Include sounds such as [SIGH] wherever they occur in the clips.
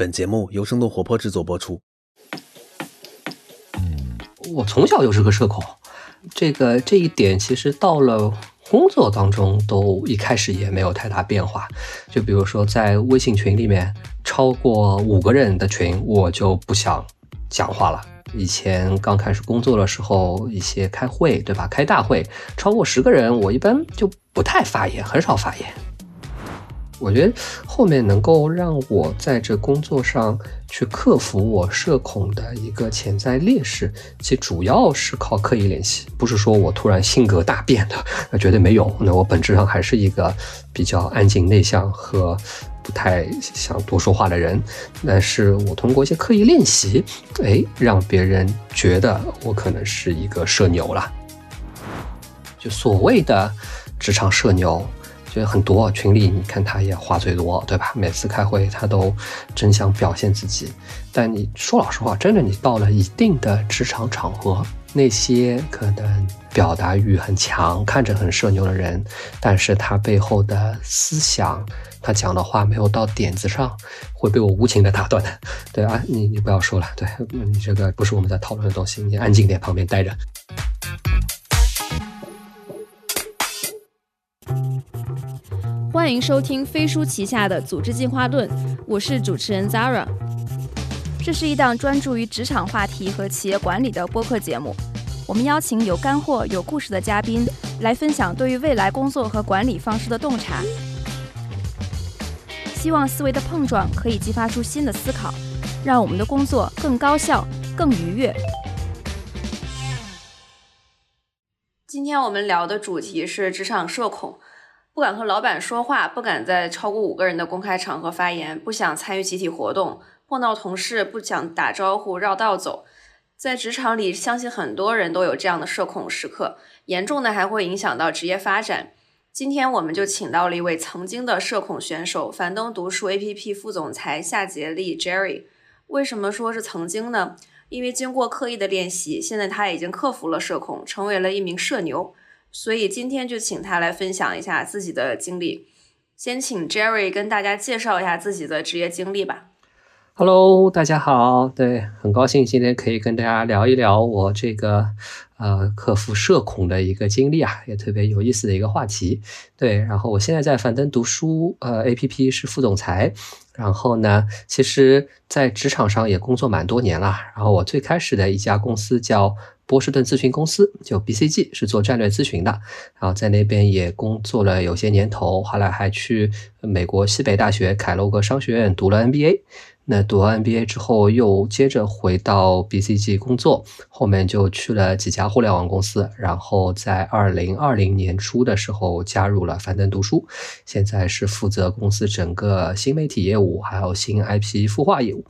本节目由生动活泼制作播出。我从小就是个社恐，这个这一点其实到了工作当中都一开始也没有太大变化。就比如说在微信群里面，超过五个人的群，我就不想讲话了。以前刚开始工作的时候，一些开会，对吧？开大会，超过十个人，我一般就不太发言，很少发言。我觉得后面能够让我在这工作上去克服我社恐的一个潜在劣势，其主要是靠刻意练习，不是说我突然性格大变的，那绝对没有。那我本质上还是一个比较安静内向和不太想多说话的人，但是我通过一些刻意练习，哎，让别人觉得我可能是一个社牛了，就所谓的职场社牛。就很多群里，你看他也话最多，对吧？每次开会他都真想表现自己。但你说老实话，真的你到了一定的职场场合，那些可能表达欲很强、看着很社牛的人，但是他背后的思想，他讲的话没有到点子上，会被我无情的打断的。对啊，你你不要说了，对你这个不是我们在讨论的东西，你安静点，旁边待着。欢迎收听飞书旗下的《组织进化论》，我是主持人 Zara。这是一档专注于职场话题和企业管理的播客节目。我们邀请有干货、有故事的嘉宾来分享对于未来工作和管理方式的洞察，希望思维的碰撞可以激发出新的思考，让我们的工作更高效、更愉悦。今天我们聊的主题是职场社恐。不敢和老板说话，不敢在超过五个人的公开场合发言，不想参与集体活动，碰到同事不想打招呼，绕道走。在职场里，相信很多人都有这样的社恐时刻，严重的还会影响到职业发展。今天我们就请到了一位曾经的社恐选手，樊登读书 APP 副总裁夏杰利 Jerry。为什么说是曾经呢？因为经过刻意的练习，现在他已经克服了社恐，成为了一名社牛。所以今天就请他来分享一下自己的经历。先请 Jerry 跟大家介绍一下自己的职业经历吧。Hello，大家好，对，很高兴今天可以跟大家聊一聊我这个呃克服社恐的一个经历啊，也特别有意思的一个话题。对，然后我现在在樊登读书呃 APP 是副总裁，然后呢，其实在职场上也工作蛮多年了。然后我最开始的一家公司叫。波士顿咨询公司就 BCG 是做战略咨询的，然后在那边也工作了有些年头，后来还去美国西北大学凯洛格商学院读了 MBA。那读完 MBA 之后，又接着回到 BCG 工作，后面就去了几家互联网公司，然后在二零二零年初的时候加入了樊登读书，现在是负责公司整个新媒体业务，还有新 IP 孵化业务。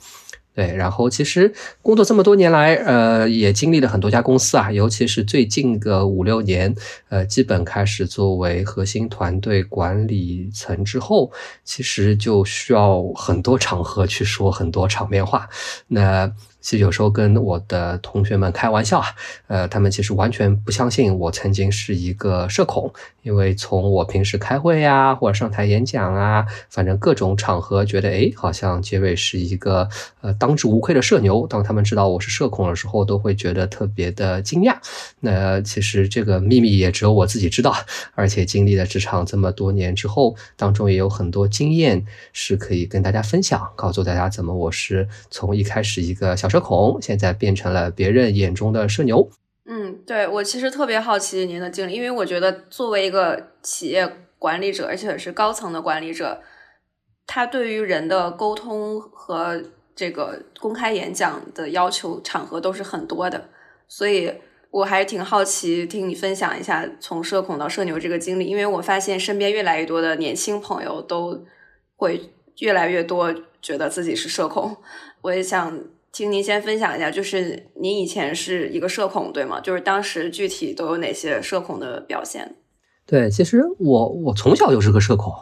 对，然后其实工作这么多年来，呃，也经历了很多家公司啊，尤其是最近个五六年，呃，基本开始作为核心团队管理层之后，其实就需要很多场合去说很多场面话，那。其实有时候跟我的同学们开玩笑啊，呃，他们其实完全不相信我曾经是一个社恐，因为从我平时开会呀，或者上台演讲啊，反正各种场合，觉得哎，好像杰瑞是一个呃当之无愧的社牛。当他们知道我是社恐的时候，都会觉得特别的惊讶。那其实这个秘密也只有我自己知道，而且经历了职场这么多年之后，当中也有很多经验是可以跟大家分享，告诉大家怎么我是从一开始一个小。社恐现在变成了别人眼中的社牛。嗯，对我其实特别好奇您的经历，因为我觉得作为一个企业管理者，而且是高层的管理者，他对于人的沟通和这个公开演讲的要求场合都是很多的，所以我还挺好奇听你分享一下从社恐到社牛这个经历，因为我发现身边越来越多的年轻朋友都会越来越多觉得自己是社恐，我也想。请您先分享一下，就是您以前是一个社恐，对吗？就是当时具体都有哪些社恐的表现？对，其实我我从小就是个社恐，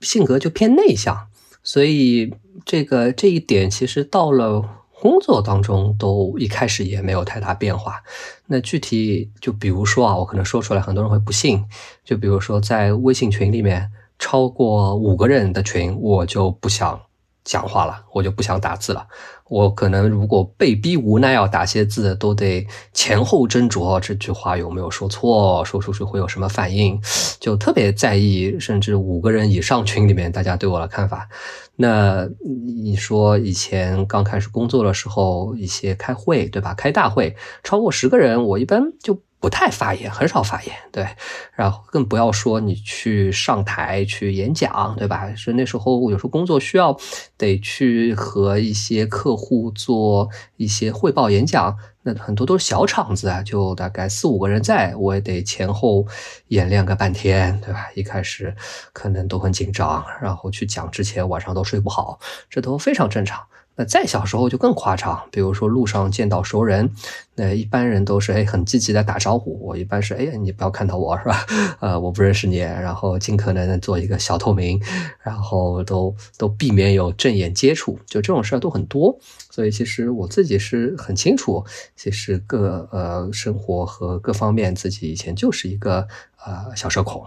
性格就偏内向，所以这个这一点其实到了工作当中都一开始也没有太大变化。那具体就比如说啊，我可能说出来很多人会不信，就比如说在微信群里面超过五个人的群，我就不想。讲话了，我就不想打字了。我可能如果被逼无奈要打些字，都得前后斟酌这句话有没有说错，说出去会有什么反应，就特别在意。甚至五个人以上群里面，大家对我的看法。那你说以前刚开始工作的时候，一些开会，对吧？开大会超过十个人，我一般就。不太发言，很少发言，对，然后更不要说你去上台去演讲，对吧？是那时候有时候工作需要得去和一些客户做一些汇报演讲，那很多都是小场子啊，就大概四五个人在，我也得前后演练个半天，对吧？一开始可能都很紧张，然后去讲之前晚上都睡不好，这都非常正常。那再小时候就更夸张，比如说路上见到熟人，那一般人都是哎很积极的打招呼，我一般是哎呀你不要看到我是吧？[LAUGHS] 呃我不认识你，然后尽可能的做一个小透明，然后都都避免有正眼接触，就这种事儿都很多。所以其实我自己是很清楚，其实各呃生活和各方面自己以前就是一个呃小社恐。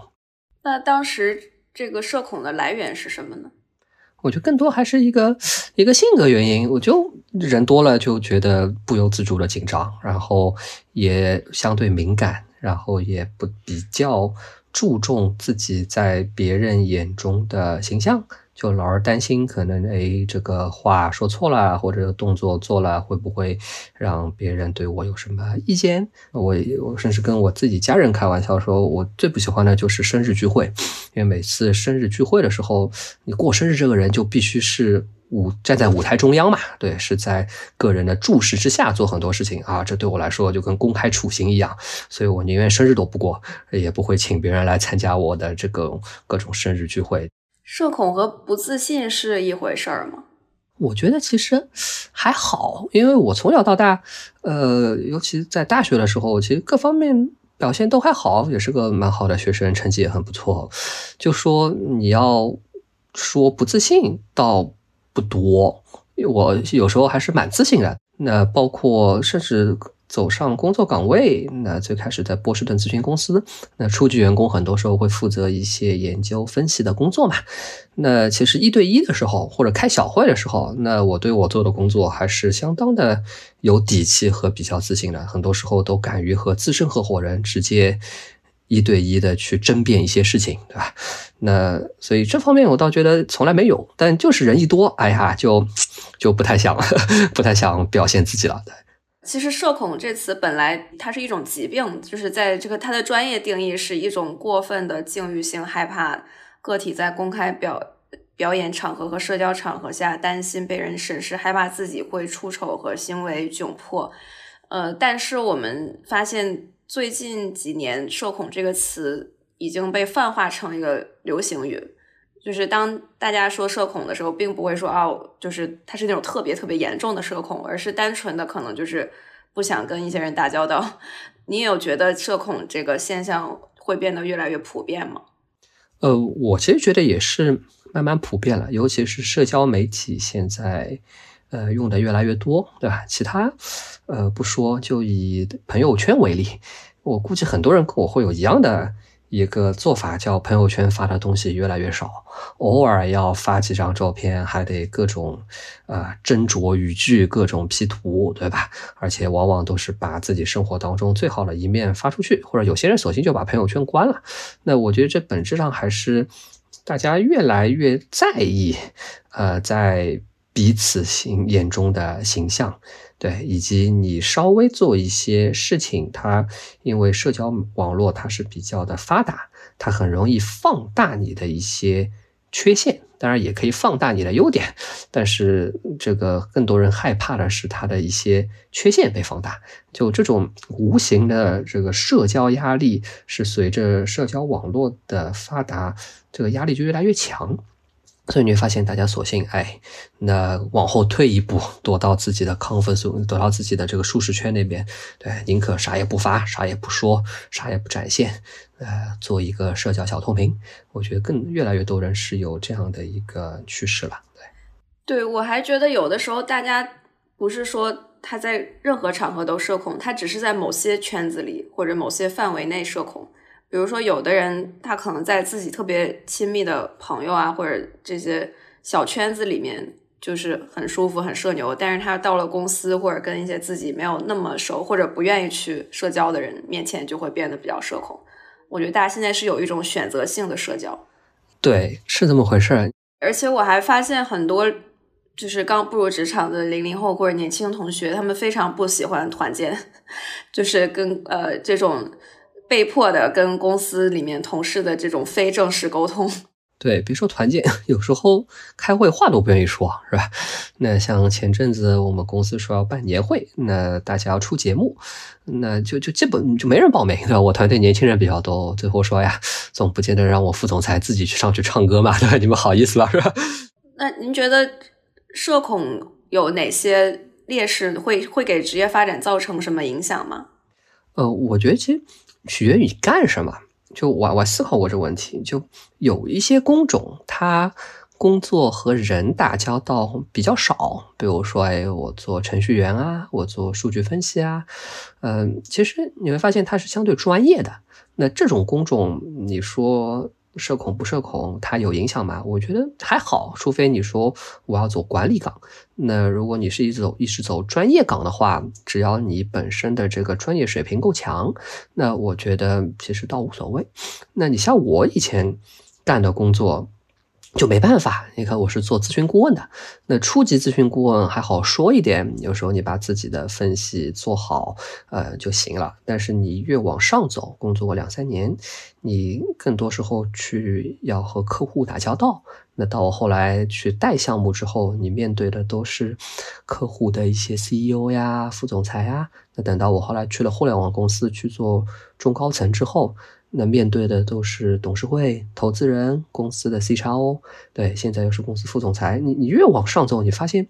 那当时这个社恐的来源是什么呢？我觉得更多还是一个一个性格原因，我就人多了就觉得不由自主的紧张，然后也相对敏感，然后也不比较注重自己在别人眼中的形象。就老是担心，可能哎，这个话说错了，或者动作做了，会不会让别人对我有什么意见？我我甚至跟我自己家人开玩笑说，我最不喜欢的就是生日聚会，因为每次生日聚会的时候，你过生日这个人就必须是舞站在舞台中央嘛，对，是在个人的注视之下做很多事情啊，这对我来说就跟公开处刑一样，所以我宁愿生日都不过，也不会请别人来参加我的这个各种生日聚会。社恐和不自信是一回事儿吗？我觉得其实还好，因为我从小到大，呃，尤其在大学的时候，其实各方面表现都还好，也是个蛮好的学生，成绩也很不错。就说你要说不自信，倒不多，我有时候还是蛮自信的。那包括甚至。走上工作岗位，那最开始在波士顿咨询公司，那初级员工很多时候会负责一些研究分析的工作嘛。那其实一对一的时候，或者开小会的时候，那我对我做的工作还是相当的有底气和比较自信的。很多时候都敢于和资深合伙人直接一对一的去争辩一些事情，对吧？那所以这方面我倒觉得从来没有，但就是人一多，哎呀，就就不太想 [LAUGHS] 不太想表现自己了，对。其实“社恐”这词本来它是一种疾病，就是在这个它的专业定义是一种过分的境遇性害怕个体在公开表表演场合和社交场合下担心被人审视，害怕自己会出丑和行为窘迫。呃，但是我们发现最近几年“社恐”这个词已经被泛化成一个流行语。就是当大家说社恐的时候，并不会说哦，就是他是那种特别特别严重的社恐，而是单纯的可能就是不想跟一些人打交道。你有觉得社恐这个现象会变得越来越普遍吗？呃，我其实觉得也是慢慢普遍了，尤其是社交媒体现在呃用的越来越多，对吧？其他呃不说，就以朋友圈为例，我估计很多人跟我会有一样的。一个做法叫朋友圈发的东西越来越少，偶尔要发几张照片，还得各种呃斟酌语句，各种 P 图，对吧？而且往往都是把自己生活当中最好的一面发出去，或者有些人索性就把朋友圈关了。那我觉得这本质上还是大家越来越在意，呃，在彼此心眼中的形象。对，以及你稍微做一些事情，它因为社交网络它是比较的发达，它很容易放大你的一些缺陷，当然也可以放大你的优点，但是这个更多人害怕的是它的一些缺陷被放大，就这种无形的这个社交压力是随着社交网络的发达，这个压力就越来越强。所以你会发现，大家索性哎，那往后退一步，躲到自己的 comfort zone，躲到自己的这个舒适圈那边，对，宁可啥也不发，啥也不说，啥也不展现，呃，做一个社交小透明。我觉得更越来越多人是有这样的一个趋势了。对，对我还觉得有的时候大家不是说他在任何场合都社恐，他只是在某些圈子里或者某些范围内社恐。比如说，有的人他可能在自己特别亲密的朋友啊，或者这些小圈子里面，就是很舒服、很社牛，但是他到了公司或者跟一些自己没有那么熟或者不愿意去社交的人面前，就会变得比较社恐。我觉得大家现在是有一种选择性的社交，对，是这么回事儿。而且我还发现很多就是刚步入职场的零零后或者年轻同学，他们非常不喜欢团建，[LAUGHS] 就是跟呃这种被迫的跟公司里面同事的这种非正式沟通。[LAUGHS] 对，别说团建，[LAUGHS] 有时候开会话都不愿意说，是吧？那像前阵子我们公司说要办年会，那大家要出节目，那就就基本就没人报名，对吧？我团队年轻人比较多，最后说呀，总不见得让我副总裁自己去上去唱歌嘛，对吧？[LAUGHS] 你们好意思吧，是吧？那您觉得社恐有哪些劣势？会会给职业发展造成什么影响吗？呃，我觉得其实取决于你干什么。就我我思考过这个问题，就有一些工种，它工作和人打交道比较少，比如说，哎，我做程序员啊，我做数据分析啊，嗯，其实你会发现它是相对专业的。那这种工种，你说。社恐不社恐，它有影响吗？我觉得还好，除非你说我要走管理岗。那如果你是一直走一直走专业岗的话，只要你本身的这个专业水平够强，那我觉得其实倒无所谓。那你像我以前干的工作。就没办法，你看我是做咨询顾问的，那初级咨询顾问还好说一点，有时候你把自己的分析做好，呃就行了。但是你越往上走，工作个两三年，你更多时候去要和客户打交道。那到我后来去带项目之后，你面对的都是客户的一些 CEO 呀、副总裁呀。那等到我后来去了互联网公司去做中高层之后。那面对的都是董事会、投资人、公司的 CXO，对，现在又是公司副总裁。你你越往上走，你发现，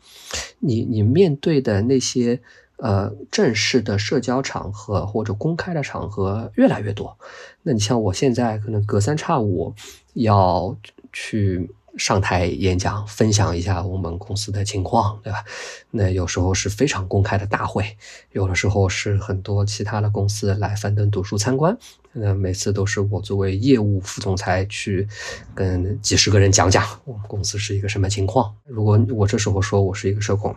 你你面对的那些呃正式的社交场合或者公开的场合越来越多。那你像我现在可能隔三差五要去。上台演讲，分享一下我们公司的情况，对吧？那有时候是非常公开的大会，有的时候是很多其他的公司来樊登读书参观。那每次都是我作为业务副总裁去跟几十个人讲讲我们公司是一个什么情况。如果我这时候说我是一个社恐，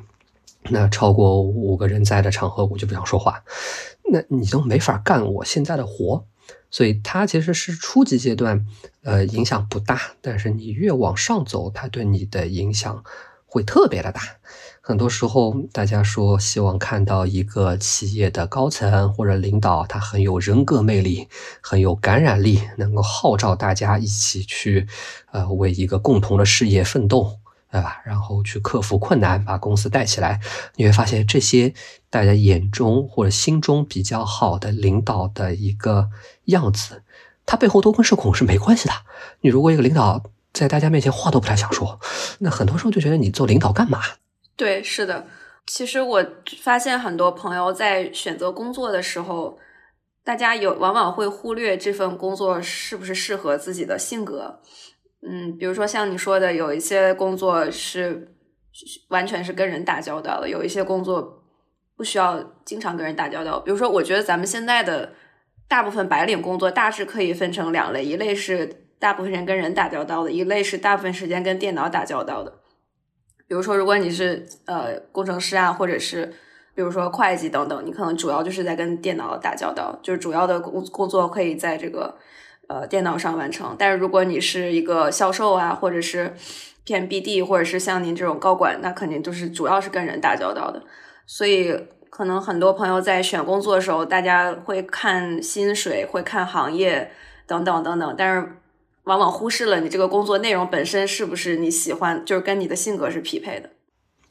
那超过五个人在的场合我就不想说话，那你都没法干我现在的活。所以它其实是初级阶段，呃，影响不大。但是你越往上走，它对你的影响会特别的大。很多时候，大家说希望看到一个企业的高层或者领导，他很有人格魅力，很有感染力，能够号召大家一起去，呃，为一个共同的事业奋斗。对吧？然后去克服困难，把公司带起来。你会发现，这些大家眼中或者心中比较好的领导的一个样子，他背后都跟社恐是没关系的。你如果一个领导在大家面前话都不太想说，那很多时候就觉得你做领导干嘛？对，是的。其实我发现很多朋友在选择工作的时候，大家有往往会忽略这份工作是不是适合自己的性格。嗯，比如说像你说的，有一些工作是完全是跟人打交道的，有一些工作不需要经常跟人打交道。比如说，我觉得咱们现在的大部分白领工作大致可以分成两类，一类是大部分人跟人打交道的，一类是大部分时间跟电脑打交道的。比如说，如果你是呃工程师啊，或者是比如说会计等等，你可能主要就是在跟电脑打交道，就是主要的工工作可以在这个。呃，电脑上完成。但是如果你是一个销售啊，或者是偏 BD，或者是像您这种高管，那肯定就是主要是跟人打交道的。所以可能很多朋友在选工作的时候，大家会看薪水，会看行业等等等等，但是往往忽视了你这个工作内容本身是不是你喜欢，就是跟你的性格是匹配的。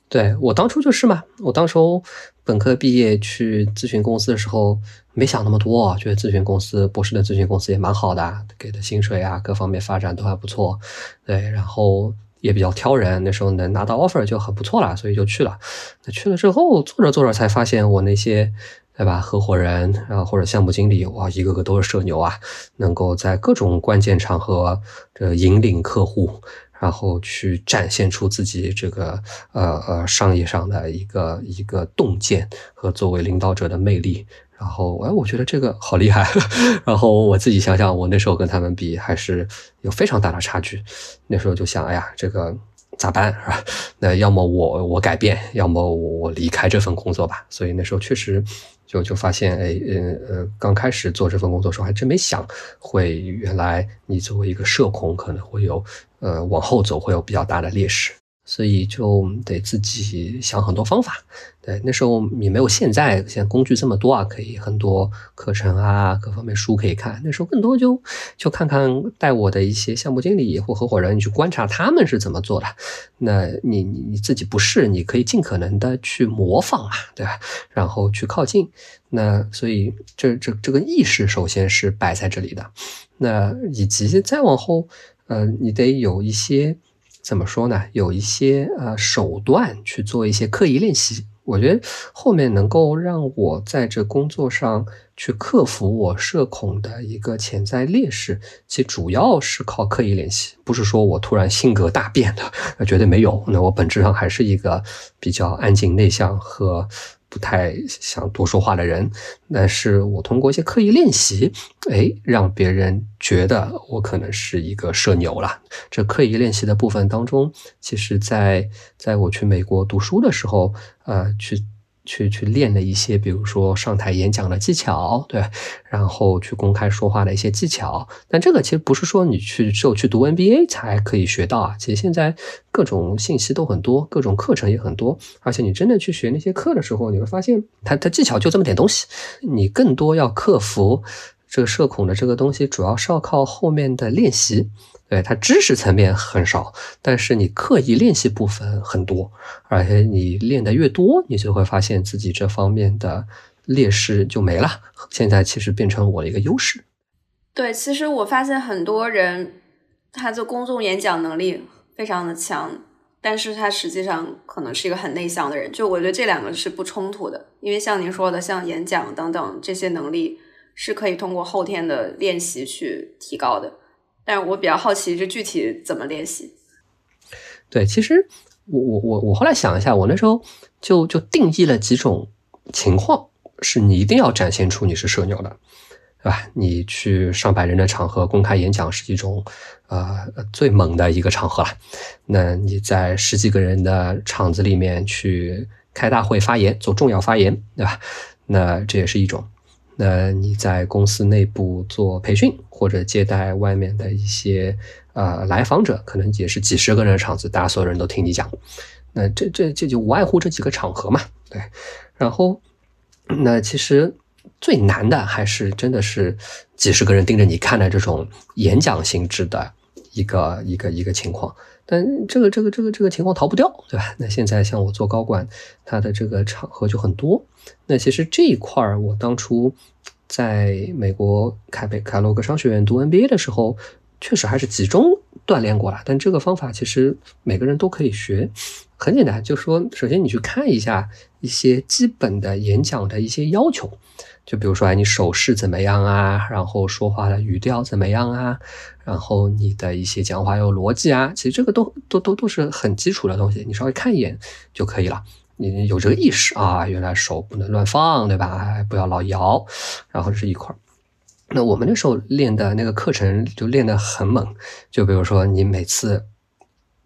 对我当初就是嘛，我当初本科毕业去咨询公司的时候，没想那么多，觉得咨询公司、博士的咨询公司也蛮好的，给的薪水啊，各方面发展都还不错。对，然后也比较挑人，那时候能拿到 offer 就很不错了，所以就去了。那去了之后，做着做着才发现，我那些对吧，合伙人啊或者项目经理，哇，一个个都是社牛啊，能够在各种关键场合这引领客户。然后去展现出自己这个呃呃商业上的一个一个洞见和作为领导者的魅力，然后哎，我觉得这个好厉害。[LAUGHS] 然后我自己想想，我那时候跟他们比还是有非常大的差距。那时候就想，哎呀，这个咋办是吧？那要么我我改变，要么我我离开这份工作吧。所以那时候确实就就发现，哎，嗯呃，刚开始做这份工作的时候，还真没想会原来你作为一个社恐可能会有呃往后走会有比较大的劣势。所以就得自己想很多方法。对，那时候也没有现在现在工具这么多啊，可以很多课程啊，各方面书可以看。那时候更多就就看看带我的一些项目经理或合伙人，你去观察他们是怎么做的。那你你你自己不是，你可以尽可能的去模仿嘛，对吧？然后去靠近。那所以这这这个意识首先是摆在这里的。那以及再往后，呃，你得有一些。怎么说呢？有一些呃手段去做一些刻意练习，我觉得后面能够让我在这工作上去克服我社恐的一个潜在劣势，其主要是靠刻意练习，不是说我突然性格大变的，[LAUGHS] 绝对没有。那我本质上还是一个比较安静内向和。不太想多说话的人，但是我通过一些刻意练习，哎，让别人觉得我可能是一个社牛了。这刻意练习的部分当中，其实，在在我去美国读书的时候，呃，去。去去练的一些，比如说上台演讲的技巧，对，然后去公开说话的一些技巧。但这个其实不是说你去只有去读 NBA 才可以学到啊。其实现在各种信息都很多，各种课程也很多，而且你真的去学那些课的时候，你会发现，它它技巧就这么点东西。你更多要克服这个社恐的这个东西，主要是要靠后面的练习。对它知识层面很少，但是你刻意练习部分很多，而且你练的越多，你就会发现自己这方面的劣势就没了。现在其实变成我的一个优势。对，其实我发现很多人他的公众演讲能力非常的强，但是他实际上可能是一个很内向的人。就我觉得这两个是不冲突的，因为像您说的，像演讲等等这些能力是可以通过后天的练习去提高的。但是我比较好奇，这具体怎么练习？对，其实我我我我后来想一下，我那时候就就定义了几种情况，是你一定要展现出你是社牛的，对吧？你去上百人的场合公开演讲是一种呃最猛的一个场合了。那你在十几个人的场子里面去开大会发言，做重要发言，对吧？那这也是一种。那你在公司内部做培训，或者接待外面的一些呃来访者，可能也是几十个人的场子，大家所有人都听你讲。那这这这就无外乎这几个场合嘛，对。然后，那其实最难的还是真的是几十个人盯着你看的这种演讲性质的一个一个一个情况。但这个这个这个这个情况逃不掉，对吧？那现在像我做高管，他的这个场合就很多。那其实这一块儿，我当初在美国凯北凯罗格商学院读 NBA 的时候，确实还是集中锻炼过了。但这个方法其实每个人都可以学，很简单，就说首先你去看一下一些基本的演讲的一些要求。就比如说，哎，你手势怎么样啊？然后说话的语调怎么样啊？然后你的一些讲话有逻辑啊？其实这个都都都都是很基础的东西，你稍微看一眼就可以了。你有这个意识啊，原来手不能乱放，对吧？不要老摇。然后是一块儿那我们那时候练的那个课程就练得很猛，就比如说你每次。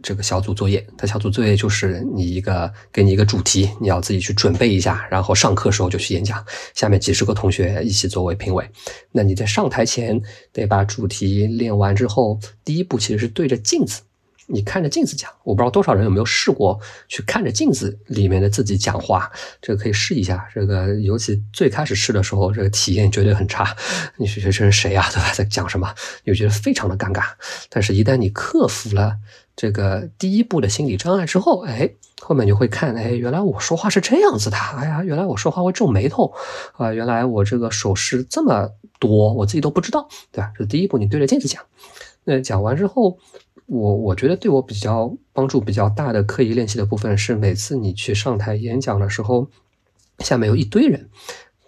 这个小组作业，它小组作业就是你一个给你一个主题，你要自己去准备一下，然后上课时候就去演讲，下面几十个同学一起作为评委。那你在上台前得把主题练完之后，第一步其实是对着镜子，你看着镜子讲。我不知道多少人有没有试过去看着镜子里面的自己讲话，这个可以试一下。这个尤其最开始试的时候，这个体验绝对很差。你学这是谁啊？对吧？在讲什么？你就觉得非常的尴尬。但是，一旦你克服了。这个第一步的心理障碍之后，哎，后面你就会看，哎，原来我说话是这样子的，哎呀，原来我说话会皱眉头，啊，原来我这个手势这么多，我自己都不知道，对吧？这第一步，你对着镜子讲。那讲完之后，我我觉得对我比较帮助比较大的刻意练习的部分是，每次你去上台演讲的时候，下面有一堆人，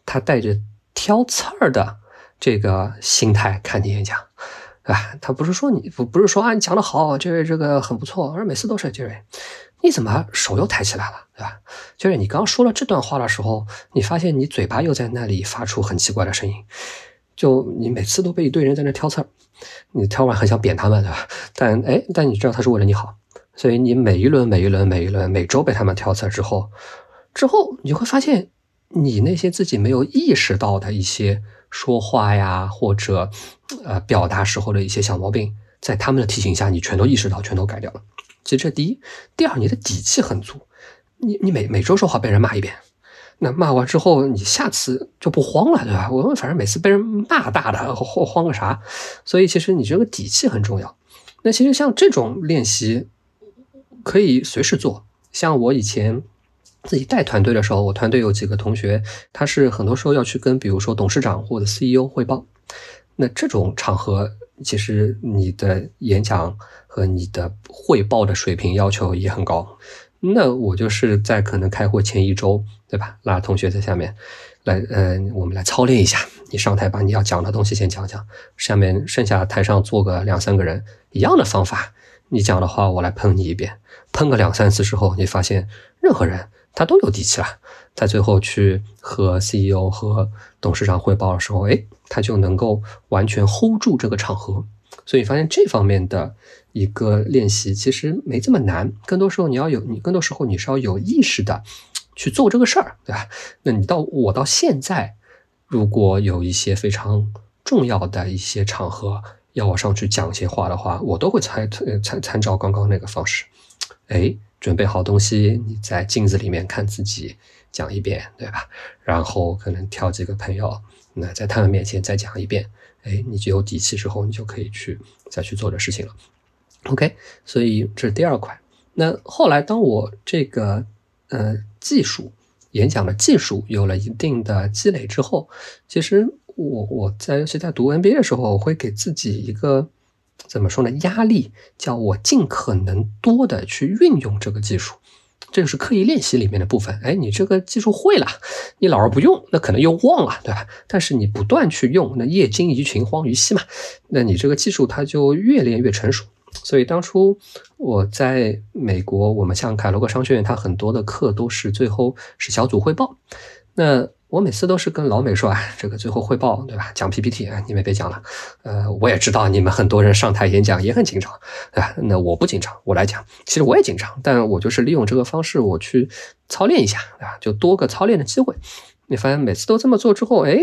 他带着挑刺儿的这个心态看你演讲。啊，他不是说你不不是说啊，你讲的好，杰瑞这个很不错，而每次都是杰瑞，你怎么手又抬起来了，对吧？杰瑞，你刚说了这段话的时候，你发现你嘴巴又在那里发出很奇怪的声音，就你每次都被一堆人在那挑刺儿，你挑完很想扁他们，对吧？但哎，但你知道他是为了你好，所以你每一轮、每一轮、每一轮，每周被他们挑刺之后，之后你会发现，你那些自己没有意识到的一些说话呀，或者呃表达时候的一些小毛病，在他们的提醒下，你全都意识到，全都改掉了。其实这第一，第二，你的底气很足。你你每每周说话被人骂一遍，那骂完之后，你下次就不慌了，对吧？我们反正每次被人骂大的，慌慌个啥？所以其实你这个底气很重要。那其实像这种练习。可以随时做。像我以前自己带团队的时候，我团队有几个同学，他是很多时候要去跟，比如说董事长或者 CEO 汇报。那这种场合，其实你的演讲和你的汇报的水平要求也很高。那我就是在可能开会前一周，对吧？拉同学在下面来，呃，我们来操练一下。你上台把你要讲的东西先讲讲，下面剩下台上坐个两三个人，一样的方法。你讲的话，我来喷你一遍，喷个两三次之后，你发现任何人他都有底气了，在最后去和 CEO 和董事长汇报的时候，哎，他就能够完全 hold 住这个场合。所以发现这方面的一个练习其实没这么难，更多时候你要有，你更多时候你是要有意识的去做这个事儿，对吧？那你到我到现在，如果有一些非常重要的一些场合。要我上去讲一些话的话，我都会参参参照刚刚那个方式。哎，准备好东西，你在镜子里面看自己讲一遍，对吧？然后可能挑几个朋友，那在他们面前再讲一遍。哎，你就有底气之后，你就可以去再去做的事情了。OK，所以这是第二块。那后来当我这个呃技术演讲的技术有了一定的积累之后，其实。我我在尤其在读 MBA 的时候，我会给自己一个怎么说呢？压力，叫我尽可能多的去运用这个技术，这个是刻意练习里面的部分。哎，你这个技术会了，你老是不用，那可能又忘了，对吧？但是你不断去用，那业精于勤，荒于嬉嘛，那你这个技术它就越练越成熟。所以当初我在美国，我们像凯罗格商学院，它很多的课都是最后是小组汇报，那。我每次都是跟老美说啊，这个最后汇报，对吧？讲 PPT 啊，你们别讲了。呃，我也知道你们很多人上台演讲也很紧张，对吧？那我不紧张，我来讲。其实我也紧张，但我就是利用这个方式，我去操练一下，对吧？就多个操练的机会。你发现每次都这么做之后，哎，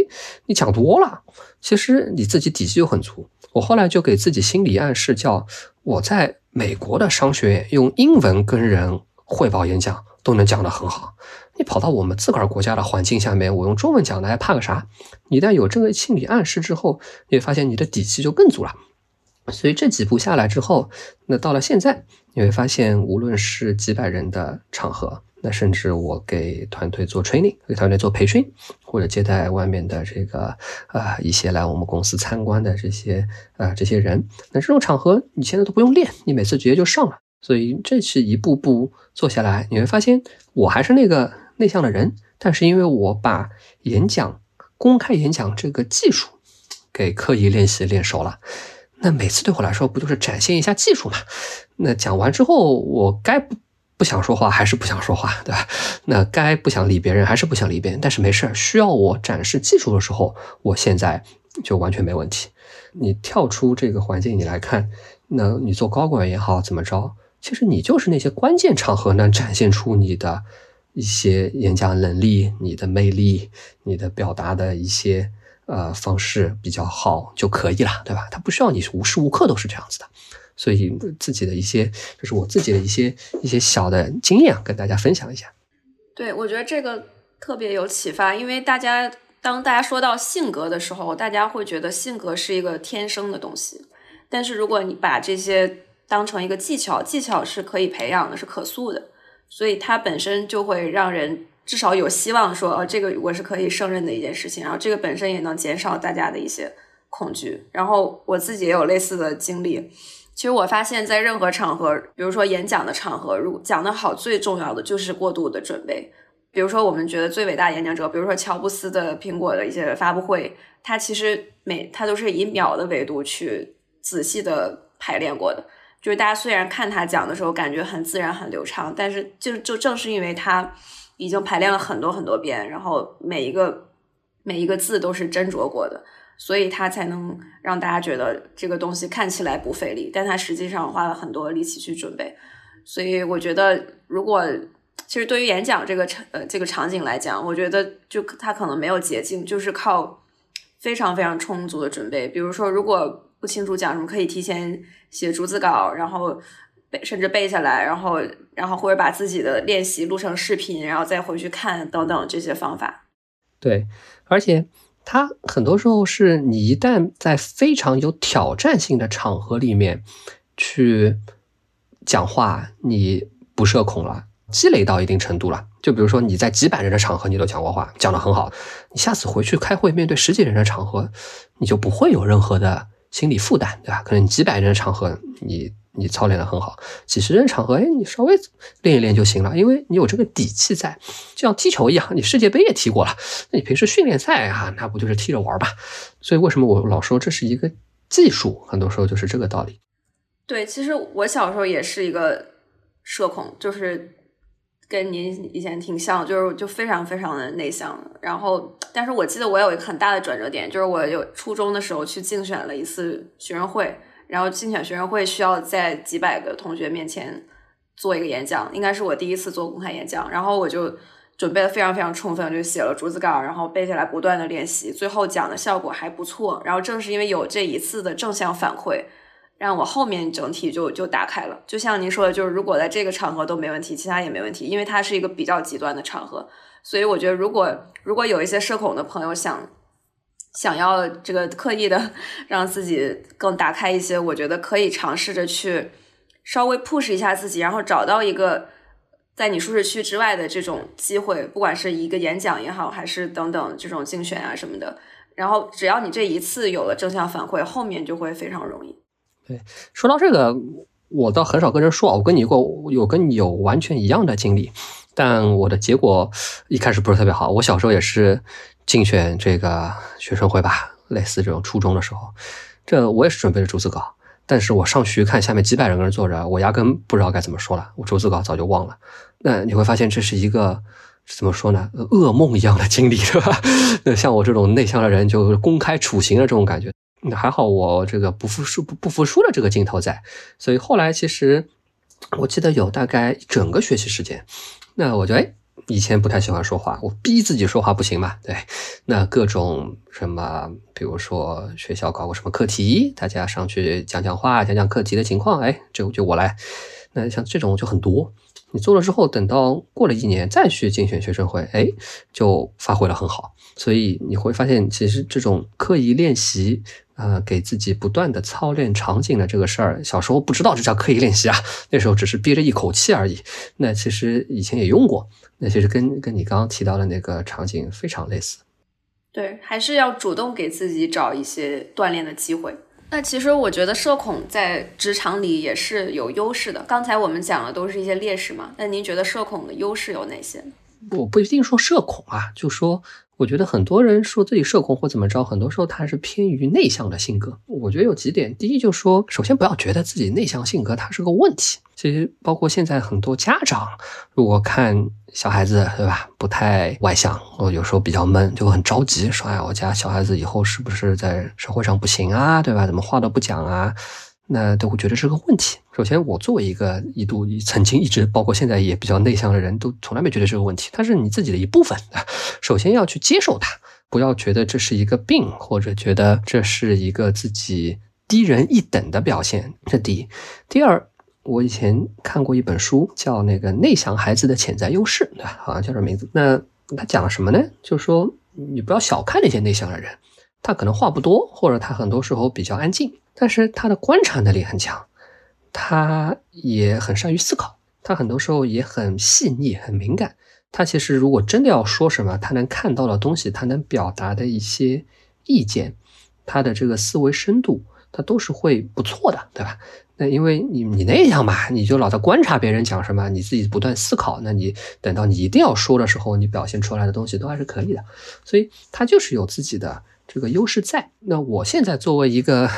你讲多了，其实你自己底气就很足。我后来就给自己心理暗示，叫我在美国的商学院用英文跟人汇报演讲都能讲得很好。你跑到我们自个儿国家的环境下面，我用中文讲的还怕个啥？一旦有这个心理暗示之后，你会发现你的底气就更足了。所以这几步下来之后，那到了现在，你会发现，无论是几百人的场合，那甚至我给团队做 training，给团队做培训，或者接待外面的这个呃一些来我们公司参观的这些呃这些人，那这种场合你现在都不用练，你每次直接就上了。所以这是一步步做下来，你会发现我还是那个。内向的人，但是因为我把演讲、公开演讲这个技术给刻意练习练熟了，那每次对我来说不就是展现一下技术嘛？那讲完之后，我该不不想说话还是不想说话，对吧？那该不想理别人还是不想理别人，但是没事儿需要我展示技术的时候，我现在就完全没问题。你跳出这个环境，你来看，那你做高管也好，怎么着？其实你就是那些关键场合能展现出你的。一些演讲能力、你的魅力、你的表达的一些呃方式比较好就可以了，对吧？他不需要你无时无刻都是这样子的。所以自己的一些，就是我自己的一些一些小的经验，跟大家分享一下。对，我觉得这个特别有启发，因为大家当大家说到性格的时候，大家会觉得性格是一个天生的东西，但是如果你把这些当成一个技巧，技巧是可以培养的，是可塑的。所以它本身就会让人至少有希望说，哦，这个我是可以胜任的一件事情。然后这个本身也能减少大家的一些恐惧。然后我自己也有类似的经历。其实我发现，在任何场合，比如说演讲的场合，如讲得好，最重要的就是过度的准备。比如说我们觉得最伟大演讲者，比如说乔布斯的苹果的一些发布会，他其实每他都是以秒的维度去仔细的排练过的。就是大家虽然看他讲的时候感觉很自然很流畅，但是就就正是因为他已经排练了很多很多遍，然后每一个每一个字都是斟酌过的，所以他才能让大家觉得这个东西看起来不费力，但他实际上花了很多力气去准备。所以我觉得，如果其实对于演讲这个场呃这个场景来讲，我觉得就他可能没有捷径，就是靠非常非常充足的准备。比如说，如果不清楚讲什么，可以提前写逐字稿，然后背甚至背下来，然后然后或者把自己的练习录成视频，然后再回去看等等这些方法。对，而且他很多时候是你一旦在非常有挑战性的场合里面去讲话，你不社恐了。积累到一定程度了，就比如说你在几百人的场合你都讲过话，讲得很好，你下次回去开会面对十几人的场合，你就不会有任何的心理负担，对吧？可能你几百人的场合你你操练的很好，几十人场合，哎，你稍微练一练就行了，因为你有这个底气在，就像踢球一样，你世界杯也踢过了，那你平时训练赛啊，那不就是踢着玩吧？所以为什么我老说这是一个技术，很多时候就是这个道理。对，其实我小时候也是一个社恐，就是。跟您以前挺像，就是就非常非常的内向。然后，但是我记得我有一个很大的转折点，就是我有初中的时候去竞选了一次学生会，然后竞选学生会需要在几百个同学面前做一个演讲，应该是我第一次做公开演讲。然后我就准备的非常非常充分，就写了逐字稿，然后背下来，不断的练习，最后讲的效果还不错。然后正是因为有这一次的正向反馈。让我后面整体就就打开了，就像您说的，就是如果在这个场合都没问题，其他也没问题，因为它是一个比较极端的场合，所以我觉得如果如果有一些社恐的朋友想想要这个刻意的 [LAUGHS] 让自己更打开一些，我觉得可以尝试着去稍微 push 一下自己，然后找到一个在你舒适区之外的这种机会，不管是一个演讲也好，还是等等这种竞选啊什么的，然后只要你这一次有了正向反馈，后面就会非常容易。对，说到这个，我倒很少跟人说。我跟你过，有跟你有完全一样的经历，但我的结果一开始不是特别好。我小时候也是竞选这个学生会吧，类似这种初中的时候，这我也是准备了逐字稿，但是我上去看下面几百人个人坐着，我压根不知道该怎么说了，我逐字稿早就忘了。那你会发现这是一个怎么说呢？噩梦一样的经历，[LAUGHS] 是吧？那像我这种内向的人，就公开处刑的这种感觉。那还好我这个不服输不不服输的这个劲头在，所以后来其实我记得有大概整个学习时间，那我就哎，以前不太喜欢说话，我逼自己说话不行嘛，对，那各种什么，比如说学校搞过什么课题，大家上去讲讲话，讲讲课题的情况，哎，就就我来，那像这种就很多。你做了之后，等到过了一年再去竞选学生会，哎，就发挥了很好。所以你会发现，其实这种刻意练习，呃，给自己不断的操练场景的这个事儿，小时候不知道这叫刻意练习啊，那时候只是憋着一口气而已。那其实以前也用过，那其实跟跟你刚刚提到的那个场景非常类似。对，还是要主动给自己找一些锻炼的机会。那其实我觉得社恐在职场里也是有优势的。刚才我们讲的都是一些劣势嘛，那您觉得社恐的优势有哪些？我不一定说社恐啊，就说。我觉得很多人说自己社恐或怎么着，很多时候他是偏于内向的性格。我觉得有几点，第一就说，首先不要觉得自己内向性格它是个问题。其实包括现在很多家长，如果看小孩子对吧，不太外向，我有时候比较闷，就很着急，说哎，我家小孩子以后是不是在社会上不行啊，对吧？怎么话都不讲啊？那都会觉得是个问题。首先，我作为一个一度曾经一直包括现在也比较内向的人，都从来没觉得是个问题。它是你自己的一部分。首先要去接受它，不要觉得这是一个病，或者觉得这是一个自己低人一等的表现。这第一。第二，我以前看过一本书，叫那个《内向孩子的潜在优势》，对吧？好像叫这名字。那他讲了什么呢？就是说，你不要小看那些内向的人，他可能话不多，或者他很多时候比较安静。但是他的观察能力很强，他也很善于思考，他很多时候也很细腻、很敏感。他其实如果真的要说什么，他能看到的东西，他能表达的一些意见，他的这个思维深度，他都是会不错的，对吧？那因为你你内向嘛，你就老在观察别人讲什么，你自己不断思考，那你等到你一定要说的时候，你表现出来的东西都还是可以的。所以他就是有自己的。这个优势在那，我现在作为一个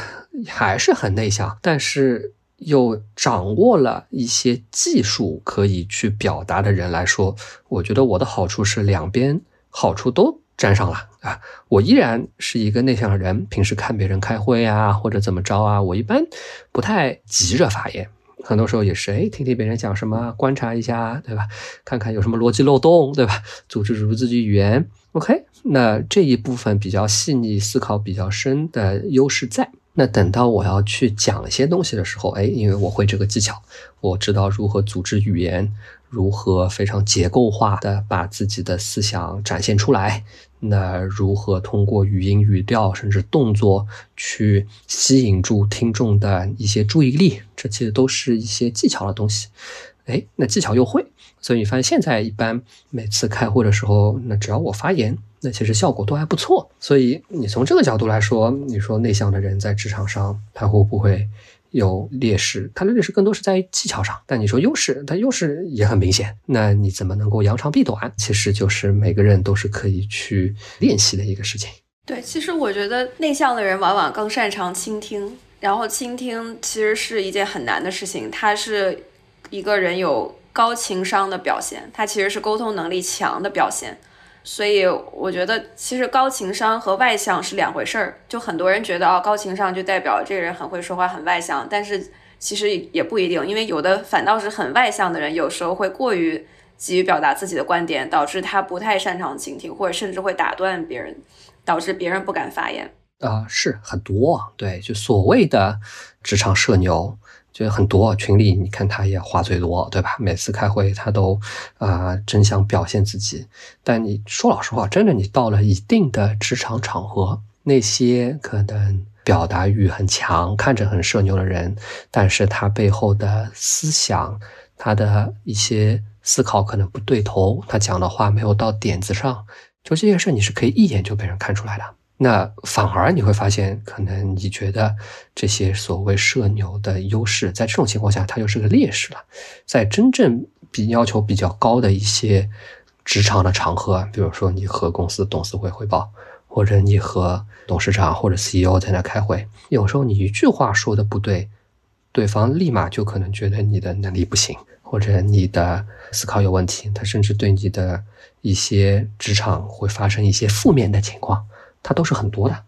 还是很内向，但是又掌握了一些技术可以去表达的人来说，我觉得我的好处是两边好处都沾上了啊。我依然是一个内向的人，平时看别人开会啊或者怎么着啊，我一般不太急着发言，很多时候也是哎，听听别人讲什么，观察一下，对吧？看看有什么逻辑漏洞，对吧？组织组织自己语言，OK。那这一部分比较细腻、思考比较深的优势在。那等到我要去讲一些东西的时候，哎，因为我会这个技巧，我知道如何组织语言，如何非常结构化的把自己的思想展现出来。那如何通过语音、语调甚至动作去吸引住听众的一些注意力？这其实都是一些技巧的东西。哎，那技巧又会，所以你发现现在一般每次开会的时候，那只要我发言，那其实效果都还不错。所以你从这个角度来说，你说内向的人在职场上他会不会有劣势？他的劣势更多是在技巧上，但你说优势，他优势也很明显。那你怎么能够扬长避短？其实就是每个人都是可以去练习的一个事情。对，其实我觉得内向的人往往更擅长倾听，然后倾听其实是一件很难的事情，它是。一个人有高情商的表现，他其实是沟通能力强的表现。所以我觉得，其实高情商和外向是两回事儿。就很多人觉得，哦，高情商就代表这个人很会说话、很外向，但是其实也不一定，因为有的反倒是很外向的人，有时候会过于急于表达自己的观点，导致他不太擅长倾听，或者甚至会打断别人，导致别人不敢发言。啊，是很多，对，就所谓的职场社牛。就很多群里，你看他也话最多，对吧？每次开会他都啊，真想表现自己。但你说老实话，真的，你到了一定的职场场合，那些可能表达欲很强、看着很社牛的人，但是他背后的思想、他的一些思考可能不对头，他讲的话没有到点子上，就这些事你是可以一眼就被人看出来的。那反而你会发现，可能你觉得这些所谓社牛的优势，在这种情况下，它就是个劣势了。在真正比要求比较高的一些职场的场合，比如说你和公司董事会汇报，或者你和董事长或者 CEO 在那开会，有时候你一句话说的不对，对方立马就可能觉得你的能力不行，或者你的思考有问题，他甚至对你的一些职场会发生一些负面的情况。它都是很多的，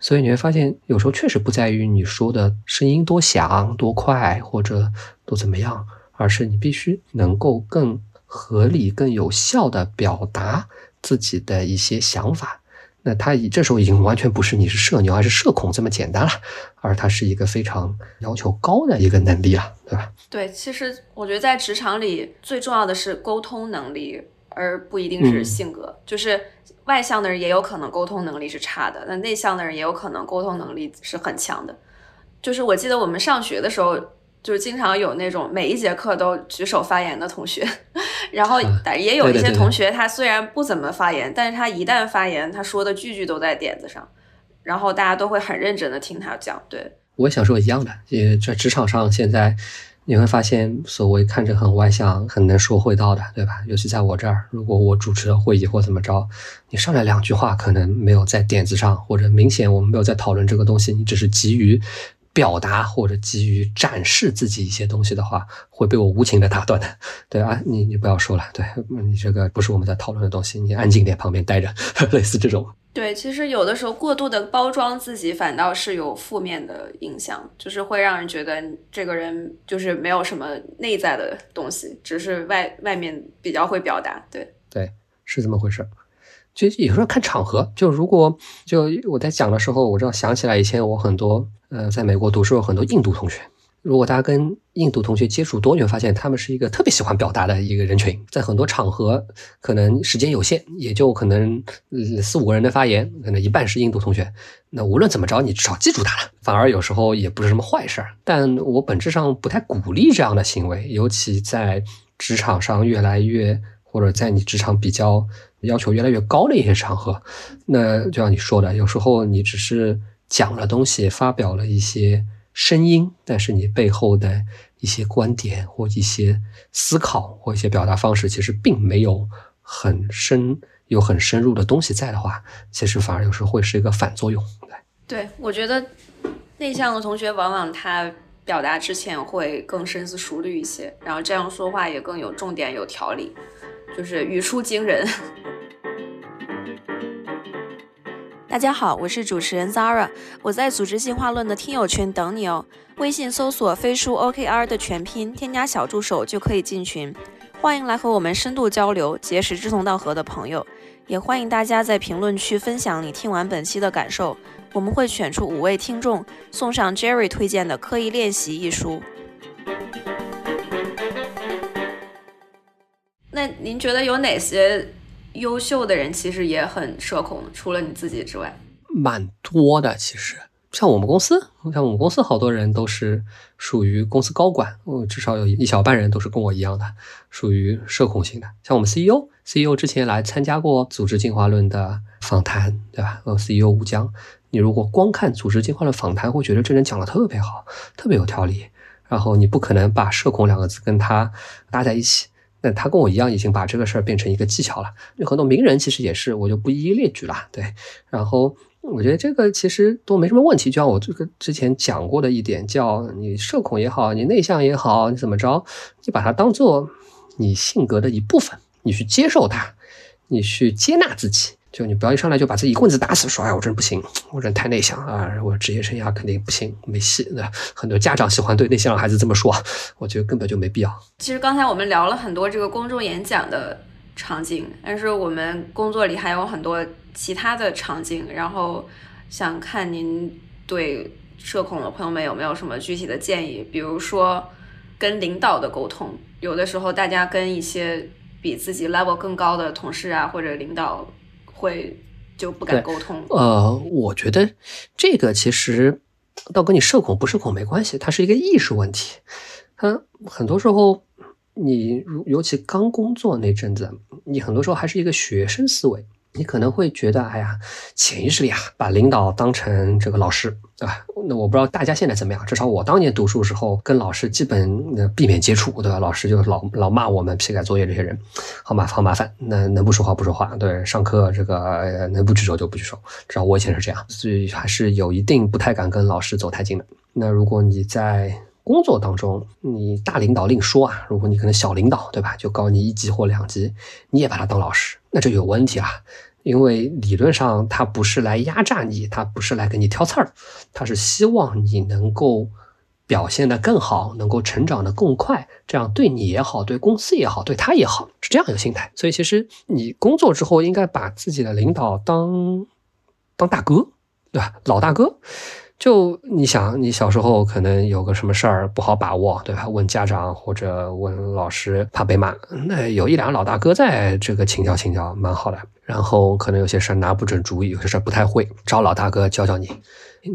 所以你会发现，有时候确实不在于你说的声音多响、多快或者多怎么样，而是你必须能够更合理、更有效的表达自己的一些想法。那它以这时候已经完全不是你是社牛还是社恐这么简单了，而它是一个非常要求高的一个能力了，对吧？对，其实我觉得在职场里最重要的是沟通能力，而不一定是性格，就是。外向的人也有可能沟通能力是差的，那内向的人也有可能沟通能力是很强的。就是我记得我们上学的时候，就是经常有那种每一节课都举手发言的同学，[LAUGHS] 然后但也有一些同学，他虽然不怎么发言，但是他一旦发言，他说的句句都在点子上，然后大家都会很认真的听他讲。对，我想说一样的，也在职场上现在。你会发现，所谓看着很外向、很能说会道的，对吧？尤其在我这儿，如果我主持了会议或怎么着，你上来两句话可能没有在点子上，或者明显我们没有在讨论这个东西，你只是急于。表达或者急于展示自己一些东西的话，会被我无情的打断的。对啊，你你不要说了，对你这个不是我们在讨论的东西，你安静点，旁边待着，[LAUGHS] 类似这种。对，其实有的时候过度的包装自己，反倒是有负面的影响，就是会让人觉得这个人就是没有什么内在的东西，只是外外面比较会表达。对对，是这么回事。就有时候看场合，就如果就我在讲的时候，我知道想起来以前我很多呃在美国读书有很多印度同学，如果大家跟印度同学接触多，你会发现他们是一个特别喜欢表达的一个人群，在很多场合可能时间有限，也就可能四五个人的发言，可能一半是印度同学，那无论怎么着，你至少记住他了，反而有时候也不是什么坏事儿。但我本质上不太鼓励这样的行为，尤其在职场上越来越或者在你职场比较。要求越来越高的一些场合，那就像你说的，有时候你只是讲了东西，发表了一些声音，但是你背后的一些观点或一些思考或一些表达方式，其实并没有很深、有很深入的东西在的话，其实反而有时候会是一个反作用。对，对我觉得内向的同学往往他表达之前会更深思熟虑一些，然后这样说话也更有重点、有条理，就是语出惊人。大家好，我是主持人 Zara，我在组织进化论的听友群等你哦。微信搜索“飞书 OKR” 的全拼，添加小助手就可以进群。欢迎来和我们深度交流，结识志同道合的朋友。也欢迎大家在评论区分享你听完本期的感受。我们会选出五位听众，送上 Jerry 推荐的《刻意练习》一书。那您觉得有哪些？优秀的人其实也很社恐，除了你自己之外，蛮多的。其实像我们公司，像我们公司好多人都是属于公司高管，嗯，至少有一小半人都是跟我一样的，属于社恐型的。像我们 CEO，CEO 之前来参加过《组织进化论》的访谈，对吧？呃，CEO 吴江，你如果光看《组织进化论》访谈，会觉得这人讲的特别好，特别有条理。然后你不可能把社恐两个字跟他搭在一起。那他跟我一样，已经把这个事儿变成一个技巧了。有很多名人其实也是，我就不一一列举了。对，然后我觉得这个其实都没什么问题。就像我这个之前讲过的一点，叫你社恐也好，你内向也好，你怎么着，你把它当做你性格的一部分，你去接受它，你去接纳自己。就你不要一上来就把自己一棍子打死，说哎我真不行，我人太内向啊，我职业生涯肯定不行，没戏。那很多家长喜欢对内向的孩子这么说，我觉得根本就没必要。其实刚才我们聊了很多这个公众演讲的场景，但是我们工作里还有很多其他的场景，然后想看您对社恐的朋友们有没有什么具体的建议，比如说跟领导的沟通，有的时候大家跟一些比自己 level 更高的同事啊或者领导。会就不敢沟通。呃，我觉得这个其实倒跟你社恐不社恐没关系，它是一个意识问题。它很多时候，你如尤其刚工作那阵子，你很多时候还是一个学生思维。你可能会觉得，哎呀，潜意识里啊，把领导当成这个老师，对吧？那我不知道大家现在怎么样，至少我当年读书时候，跟老师基本避免接触，对吧？老师就老老骂我们批改作业这些人，好麻好麻烦。那能不说话不说话，对，上课这个能不举手就不举手。至少我以前是这样，所以还是有一定不太敢跟老师走太近的。那如果你在工作当中，你大领导另说啊，如果你可能小领导，对吧？就高你一级或两级，你也把他当老师，那就有问题啊。因为理论上他不是来压榨你，他不是来给你挑刺儿，他是希望你能够表现得更好，能够成长得更快，这样对你也好，对公司也好，对他也好，是这样一个心态。所以其实你工作之后应该把自己的领导当当大哥，对吧？老大哥。就你想，你小时候可能有个什么事儿不好把握，对吧？问家长或者问老师，怕被骂。那有一两个老大哥在这个请教请教，蛮好的。然后可能有些事儿拿不准主意，有些事儿不太会，找老大哥教教你。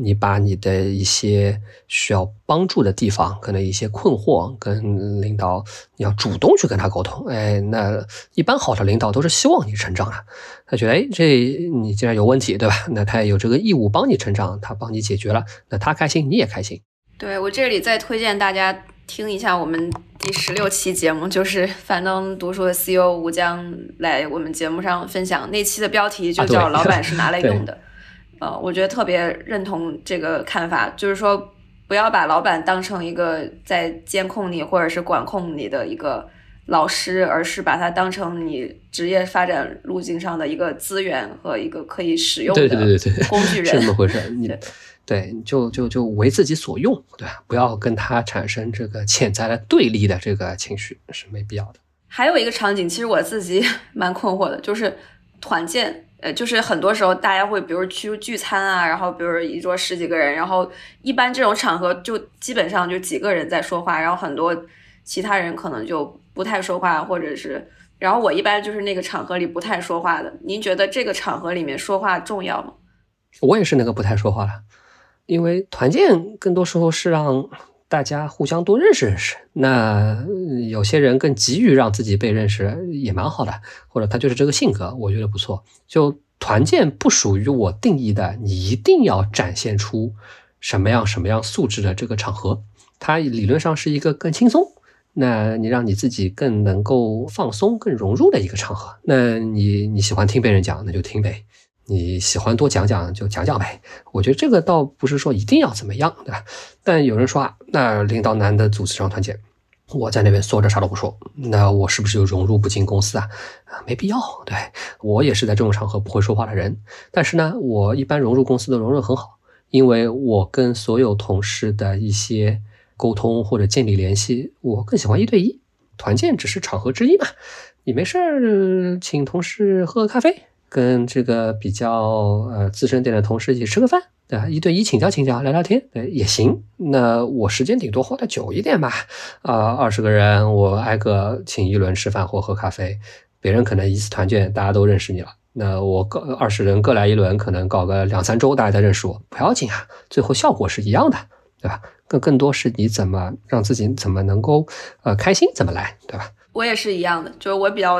你把你的一些需要帮助的地方，可能一些困惑，跟领导你要主动去跟他沟通。哎，那一般好的领导都是希望你成长的，他觉得哎，这你既然有问题，对吧？那他也有这个义务帮你成长，他帮你解决了，那他开心，你也开心。对我这里再推荐大家听一下我们第十六期节目，就是樊登读书的 CEO 吴江来我们节目上分享，那期的标题就叫“老板是拿来 [LAUGHS] 用的 [LAUGHS] ”。呃，我觉得特别认同这个看法，就是说不要把老板当成一个在监控你或者是管控你的一个老师，而是把它当成你职业发展路径上的一个资源和一个可以使用的工具人。是这么回事，你对，就就就为自己所用，对吧？不要跟他产生这个潜在的对立的这个情绪，是没必要的。还有一个场景，其实我自己 [LAUGHS] 蛮困惑的，就是团建。呃，就是很多时候大家会，比如去聚餐啊，然后比如一桌十几个人，然后一般这种场合就基本上就几个人在说话，然后很多其他人可能就不太说话，或者是，然后我一般就是那个场合里不太说话的。您觉得这个场合里面说话重要吗？我也是那个不太说话的，因为团建更多时候是让。大家互相多认识认识，那有些人更急于让自己被认识，也蛮好的，或者他就是这个性格，我觉得不错。就团建不属于我定义的，你一定要展现出什么样什么样素质的这个场合，它理论上是一个更轻松，那你让你自己更能够放松、更融入的一个场合。那你你喜欢听别人讲，那就听呗。你喜欢多讲讲就讲讲呗，我觉得这个倒不是说一定要怎么样，对吧？但有人说啊，那领导难的组织上团建，我在那边缩着啥都不说，那我是不是就融入不进公司啊？啊，没必要，对我也是在这种场合不会说话的人，但是呢，我一般融入公司都融入很好，因为我跟所有同事的一些沟通或者建立联系，我更喜欢一对一，团建只是场合之一嘛。你没事儿请同事喝个咖啡，跟这个比较呃资深点的同事一起吃个饭。对吧？一对一请教请教，聊聊天，对也行。那我时间顶多花的久一点吧，啊，二十个人，我挨个请一轮吃饭或喝咖啡。别人可能一次团建，大家都认识你了。那我各二十人各来一轮，可能搞个两三周，大家才认识我，不要紧啊。最后效果是一样的，对吧？更更多是你怎么让自己怎么能够呃开心，怎么来，对吧？我也是一样的，就是我比较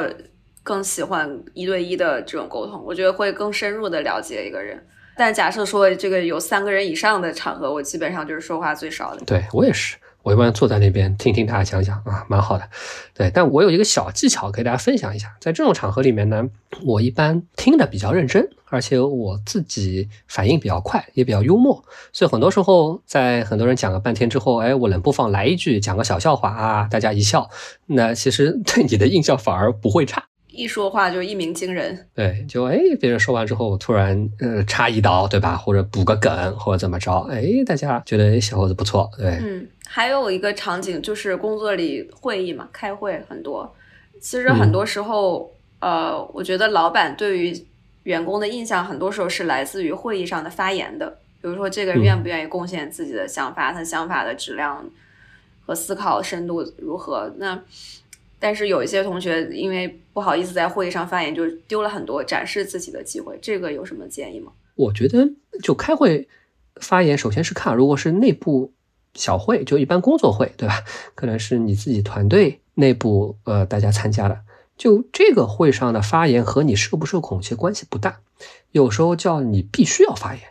更喜欢一对一的这种沟通，我觉得会更深入的了解一个人。但假设说这个有三个人以上的场合，我基本上就是说话最少的。对我也是，我一般坐在那边听听大家讲讲啊，蛮好的。对，但我有一个小技巧给大家分享一下，在这种场合里面呢，我一般听的比较认真，而且我自己反应比较快，也比较幽默，所以很多时候在很多人讲了半天之后，哎，我冷不防来一句讲个小笑话啊，大家一笑，那其实对你的印象反而不会差。一说话就一鸣惊人，对，就哎，别人说完之后，突然呃插一刀，对吧？或者补个梗，或者怎么着，哎，大家觉得小伙子不错，对。嗯，还有一个场景就是工作里会议嘛，开会很多，其实很多时候，呃，我觉得老板对于员工的印象，很多时候是来自于会议上的发言的，比如说这个人愿不愿意贡献自己的想法，他想法的质量和思考深度如何，那。但是有一些同学因为不好意思在会议上发言，就丢了很多展示自己的机会。这个有什么建议吗？我觉得就开会发言，首先是看，如果是内部小会，就一般工作会，对吧？可能是你自己团队内部呃大家参加的，就这个会上的发言和你社不社恐其实关系不大。有时候叫你必须要发言，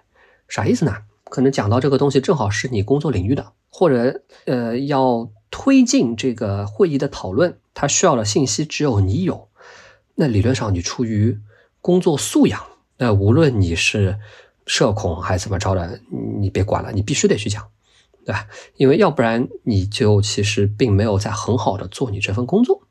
啥意思呢？可能讲到这个东西正好是你工作领域的，或者呃要推进这个会议的讨论。他需要的信息只有你有，那理论上你出于工作素养，那无论你是社恐还是怎么着的，你别管了，你必须得去讲，对吧？因为要不然你就其实并没有在很好的做你这份工作。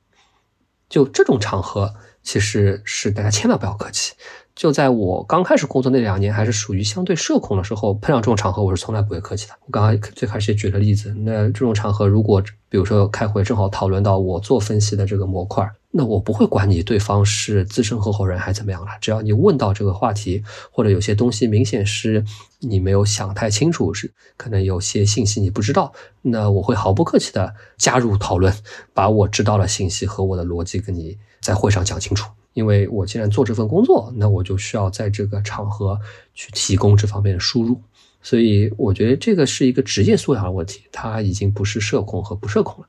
就这种场合，其实是大家千万不要客气。就在我刚开始工作那两年，还是属于相对社恐的时候，碰到这种场合，我是从来不会客气的。我刚刚最开始也举了例子，那这种场合，如果比如说开会正好讨论到我做分析的这个模块，那我不会管你对方是资深合伙人还怎么样了，只要你问到这个话题，或者有些东西明显是你没有想太清楚，是可能有些信息你不知道，那我会毫不客气的加入讨论，把我知道的信息和我的逻辑跟你在会上讲清楚。因为我既然做这份工作，那我就需要在这个场合去提供这方面的输入，所以我觉得这个是一个职业素养的问题，它已经不是社恐和不社恐了。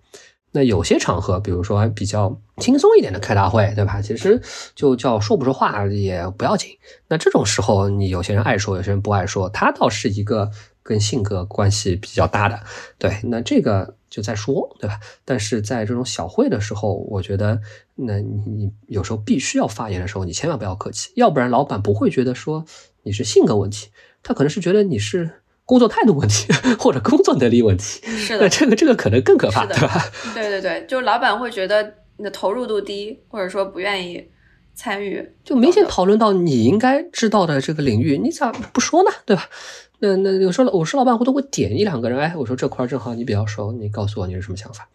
那有些场合，比如说比较轻松一点的开大会，对吧？其实就叫说不说话也不要紧。那这种时候，你有些人爱说，有些人不爱说，他倒是一个跟性格关系比较大的。对，那这个。就再说，对吧？但是在这种小会的时候，我觉得，那你有时候必须要发言的时候，你千万不要客气，要不然老板不会觉得说你是性格问题，他可能是觉得你是工作态度问题 [LAUGHS] 或者工作能力问题。是的，这个这个可能更可怕，对吧？对对对，就老板会觉得你的投入度低，或者说不愿意参与，就明显讨论到你应该知道的这个领域，你咋不说呢？对吧？那那有时候我是老板，我都会点一两个人，哎，我说这块正好你比较熟，你告诉我你是什么想法？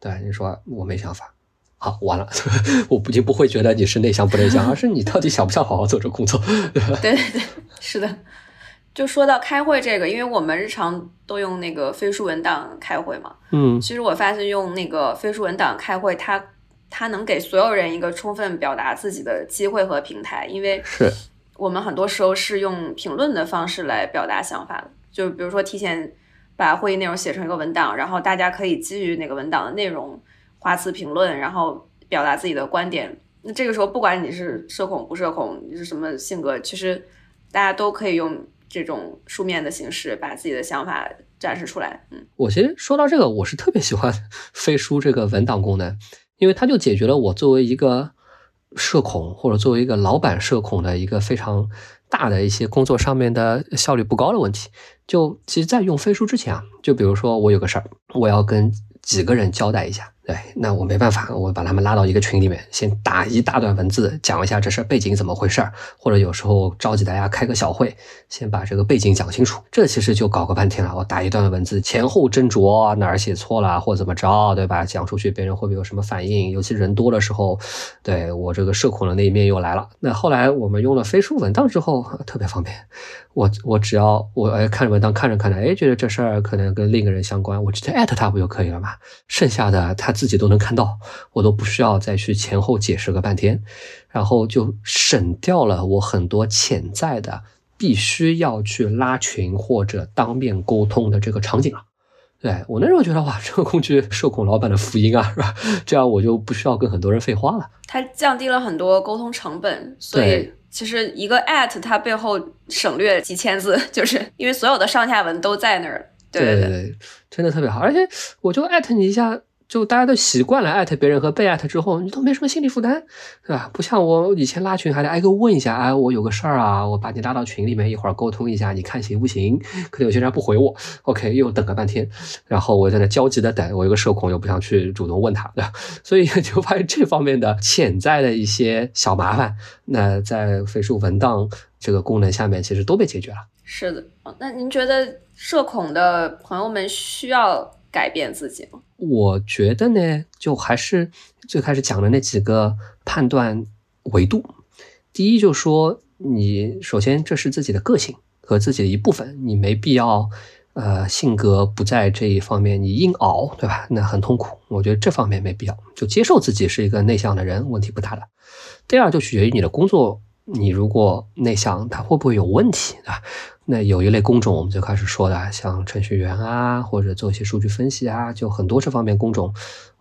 对，你说我没想法，好，完了，[LAUGHS] 我不仅不会觉得你是内向不内向，而是你到底想不想好好做这工作？[LAUGHS] 对对对，是的。就说到开会这个，因为我们日常都用那个飞书文档开会嘛，嗯，其实我发现用那个飞书文档开会，它它能给所有人一个充分表达自己的机会和平台，因为是。我们很多时候是用评论的方式来表达想法的，就比如说提前把会议内容写成一个文档，然后大家可以基于那个文档的内容花词评论，然后表达自己的观点。那这个时候，不管你是社恐不社恐，你是什么性格，其实大家都可以用这种书面的形式把自己的想法展示出来。嗯，我其实说到这个，我是特别喜欢 [LAUGHS] 飞书这个文档功能，因为它就解决了我作为一个。社恐或者作为一个老板社恐的一个非常大的一些工作上面的效率不高的问题，就其实，在用飞书之前啊，就比如说我有个事儿，我要跟几个人交代一下，对，那我没办法，我把他们拉到一个群里面，先打一大段文字，讲一下这事背景怎么回事儿，或者有时候召集大家开个小会，先把这个背景讲清楚。这其实就搞个半天了，我打一段文字，前后斟酌，哪儿写错了或怎么着，对吧？讲出去别人会不会有什么反应？尤其人多的时候，对我这个社恐的那一面又来了。那后来我们用了飞书文档之后，特别方便。我我只要我哎看着文档看着看着，哎觉得这事儿可能跟另一个人相关，我直接艾特他不就可以了吗？剩下的他自己都能看到，我都不需要再去前后解释个半天，然后就省掉了我很多潜在的必须要去拉群或者当面沟通的这个场景了。对我那时候觉得哇，这个工具社恐老板的福音啊，是吧？这样我就不需要跟很多人废话了。它降低了很多沟通成本，所以。其实一个 at 它背后省略几千字，[LAUGHS] 就是因为所有的上下文都在那儿。对对对，真的特别好。而且我就艾特你一下。就大家都习惯了艾特别人和被艾特之后，你都没什么心理负担，对吧？不像我以前拉群还得挨个问一下，哎，我有个事儿啊，我把你拉到群里面，一会儿沟通一下，你看行不行？可能有些人不回我，OK，又等个半天，然后我在那焦急的等，我一个社恐又不想去主动问他，对吧？[LAUGHS] 所以就发现这方面的潜在的一些小麻烦，那在飞书文档这个功能下面，其实都被解决了。是的，那您觉得社恐的朋友们需要？改变自己吗？我觉得呢，就还是最开始讲的那几个判断维度。第一，就说你首先这是自己的个性和自己的一部分，你没必要呃性格不在这一方面，你硬熬，对吧？那很痛苦。我觉得这方面没必要，就接受自己是一个内向的人，问题不大的。第二，就取决于你的工作，你如果内向，它会不会有问题，对吧？那有一类工种，我们就开始说的，像程序员啊，或者做一些数据分析啊，就很多这方面工种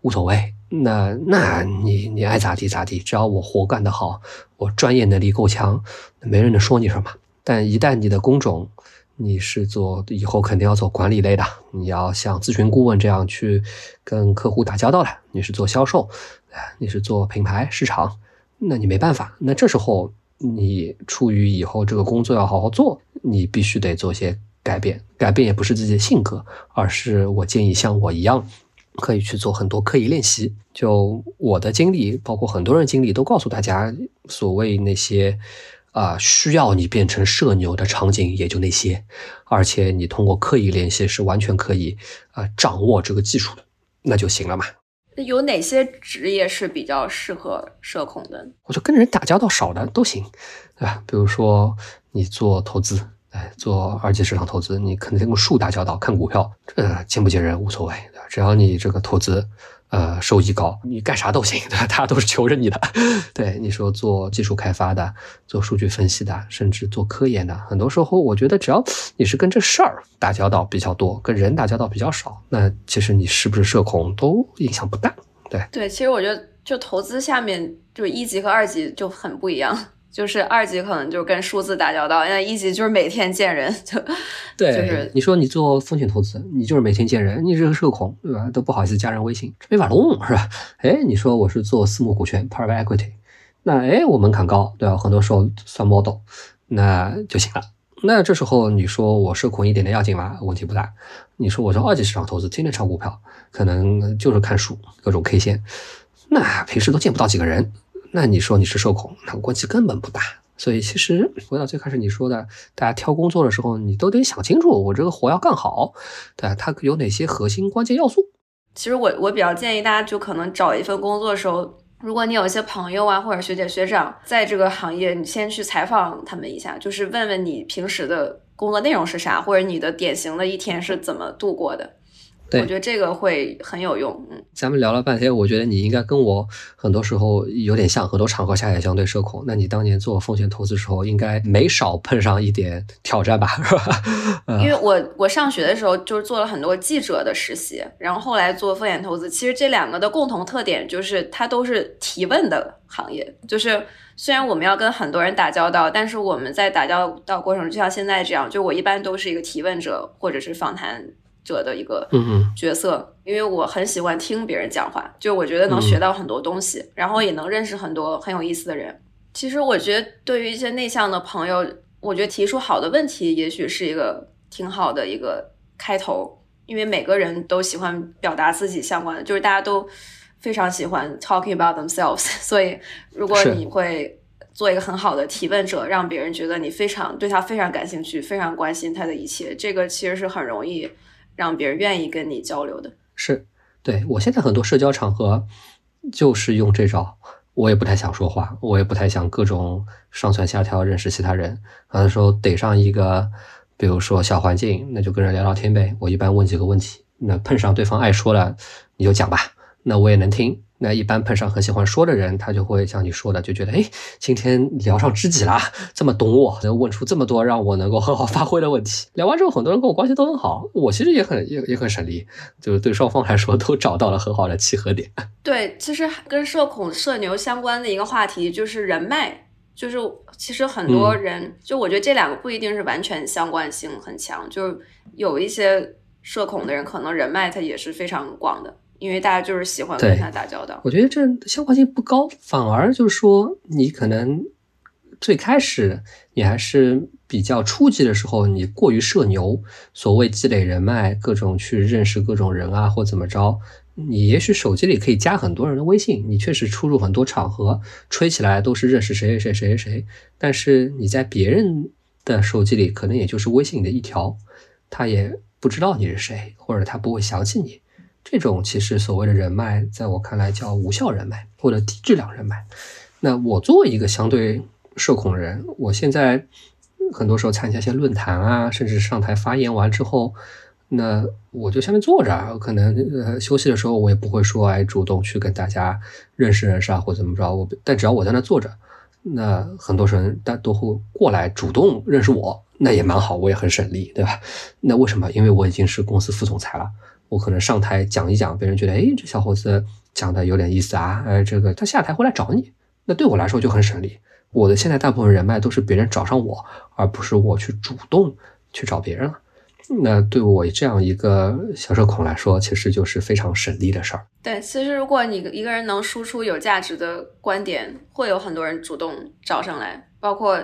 无所谓。那那你你爱咋地咋地，只要我活干得好，我专业能力够强，没人能说你什么。但一旦你的工种你是做以后肯定要做管理类的，你要像咨询顾问这样去跟客户打交道的，你是做销售，你是做品牌市场，那你没办法。那这时候。你出于以后这个工作要好好做，你必须得做些改变。改变也不是自己的性格，而是我建议像我一样，可以去做很多刻意练习。就我的经历，包括很多人经历，都告诉大家，所谓那些啊需要你变成社牛的场景，也就那些。而且你通过刻意练习是完全可以啊掌握这个技术的，那就行了嘛。有哪些职业是比较适合社恐的？我就跟人打交道少的都行，对吧？比如说你做投资，哎，做二级市场投资，你可能跟树打交道，看股票，这见不见人无所谓，对吧？只要你这个投资。呃，收益高，你干啥都行，对吧？大家都是求着你的。对你说做技术开发的，做数据分析的，甚至做科研的，很多时候我觉得只要你是跟这事儿打交道比较多，跟人打交道比较少，那其实你是不是社恐都影响不大。对对，其实我觉得就投资下面就是一级和二级就很不一样。就是二级可能就是跟数字打交道，那一级就是每天见人，就 [LAUGHS] 对，就是你说你做风险投资，你就是每天见人，你是个社恐，对吧？都不好意思加人微信，这没法弄，是吧？哎，你说我是做私募股权 （private equity），那哎我门槛高，对吧？很多时候算 model，那就行了。那这时候你说我社恐一点点要紧吗？问题不大。你说我是二级市场投资，天天炒股票，可能就是看书，各种 K 线，那平时都见不到几个人。那你说你是社恐，那关系根本不大。所以其实回到最开始你说的，大家挑工作的时候，你都得想清楚，我这个活要干好，对它有哪些核心关键要素？其实我我比较建议大家，就可能找一份工作的时候，如果你有一些朋友啊，或者学姐学长在这个行业，你先去采访他们一下，就是问问你平时的工作内容是啥，或者你的典型的一天是怎么度过的。我觉得这个会很有用。嗯，咱们聊了半天，我觉得你应该跟我很多时候有点像，很多场合下也相对社恐。那你当年做风险投资的时候，应该没少碰上一点挑战吧？是吧？[LAUGHS] 因为我我上学的时候就是做了很多记者的实习，然后后来做风险投资，其实这两个的共同特点就是它都是提问的行业。就是虽然我们要跟很多人打交道，但是我们在打交道过程中，就像现在这样，就我一般都是一个提问者或者是访谈。者的一个角色，因为我很喜欢听别人讲话，就我觉得能学到很多东西，然后也能认识很多很有意思的人。其实我觉得对于一些内向的朋友，我觉得提出好的问题，也许是一个挺好的一个开头，因为每个人都喜欢表达自己相关的，就是大家都非常喜欢 talking about themselves，[LAUGHS] 所以如果你会做一个很好的提问者，让别人觉得你非常对他非常感兴趣，非常关心他的一切，这个其实是很容易让别人愿意跟你交流的。是，对我现在很多社交场合就是用这招，我也不太想说话，我也不太想各种上蹿下跳认识其他人，有的时候逮上一个，比如说小环境，那就跟人聊聊天呗。我一般问几个问题，那碰上对方爱说了，你就讲吧。那我也能听。那一般碰上很喜欢说的人，他就会像你说的，就觉得哎，今天聊上知己啦，这么懂我，能问出这么多让我能够很好发挥的问题。聊完之后，很多人跟我关系都很好，我其实也很也也很省力，就是对双方来说都找到了很好的契合点。[LAUGHS] 对，其实跟社恐社牛相关的一个话题就是人脉，就是其实很多人，就我觉得这两个不一定是完全相关性很强，就是有一些社恐的人，可能人脉他也是非常广的。因为大家就是喜欢跟他打交道，我觉得这相关性不高，反而就是说你可能最开始你还是比较初级的时候，你过于社牛，所谓积累人脉，各种去认识各种人啊，或怎么着，你也许手机里可以加很多人的微信，你确实出入很多场合，吹起来都是认识谁谁谁谁谁，但是你在别人的手机里可能也就是微信里的一条，他也不知道你是谁，或者他不会想起你。这种其实所谓的人脉，在我看来叫无效人脉或者低质量人脉。那我作为一个相对社恐人，我现在很多时候参加一些论坛啊，甚至上台发言完之后，那我就下面坐着，可能呃休息的时候我也不会说哎主动去跟大家认识认识啊或怎么着。我但只要我在那坐着，那很多人大都会过来主动认识我，那也蛮好，我也很省力，对吧？那为什么？因为我已经是公司副总裁了。我可能上台讲一讲，别人觉得，哎，这小伙子讲的有点意思啊，呃，这个他下台会来找你，那对我来说就很省力。我的现在大部分人脉都是别人找上我，而不是我去主动去找别人了。那对我这样一个小社恐来说，其实就是非常省力的事儿。对，其实如果你一个人能输出有价值的观点，会有很多人主动找上来。包括